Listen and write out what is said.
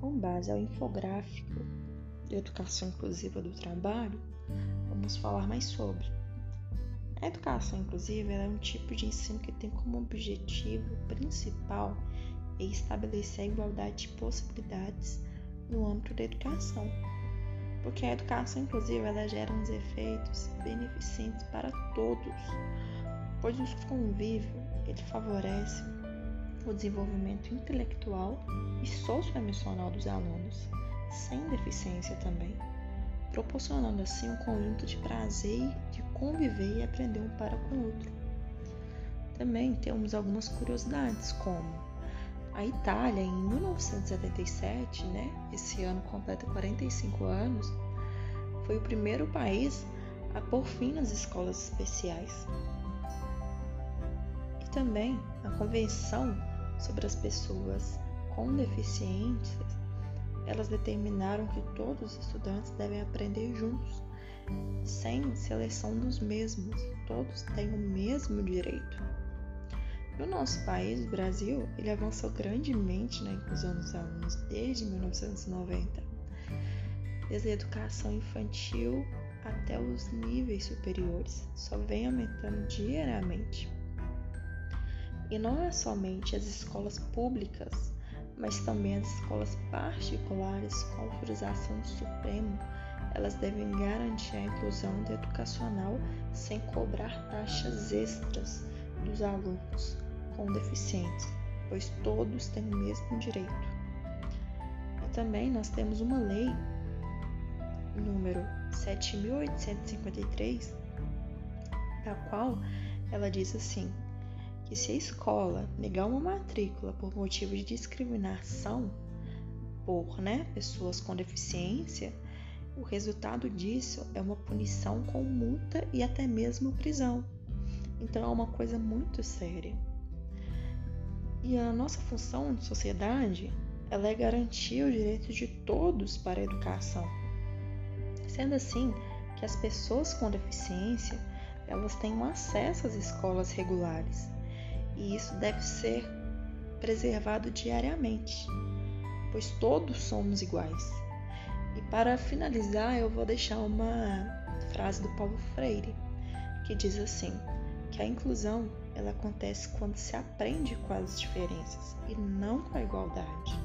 Com base ao infográfico de educação inclusiva do trabalho, vamos falar mais sobre. A educação inclusiva é um tipo de ensino que tem como objetivo principal estabelecer a igualdade de possibilidades no âmbito da educação, porque a educação inclusiva ela gera uns efeitos beneficentes para todos, pois o convívio ele favorece o desenvolvimento intelectual e socioemocional dos alunos, sem deficiência também, proporcionando assim um conjunto de prazer de conviver e aprender um para com o outro. Também temos algumas curiosidades, como a Itália, em 1977, né, esse ano completa 45 anos, foi o primeiro país a pôr fim nas escolas especiais. E também a Convenção sobre as Pessoas com Deficiências, elas determinaram que todos os estudantes devem aprender juntos, sem seleção dos mesmos, todos têm o mesmo direito. No nosso país, o Brasil, ele avançou grandemente na inclusão dos alunos desde 1990, desde a educação infantil até os níveis superiores, só vem aumentando diariamente. E não é somente as escolas públicas, mas também as escolas particulares com autorização do Supremo, elas devem garantir a inclusão educacional sem cobrar taxas extras dos alunos com deficiência, pois todos têm o mesmo direito. E também nós temos uma lei número 7853, da qual ela diz assim: que se a escola negar uma matrícula por motivo de discriminação por né, pessoas com deficiência, o resultado disso é uma punição com multa e até mesmo prisão. Então é uma coisa muito séria. E a nossa função de sociedade ela é garantir o direito de todos para a educação. Sendo assim, que as pessoas com deficiência elas tenham acesso às escolas regulares e isso deve ser preservado diariamente, pois todos somos iguais. E para finalizar, eu vou deixar uma frase do Paulo Freire que diz assim: que a inclusão ela acontece quando se aprende com as diferenças e não com a igualdade.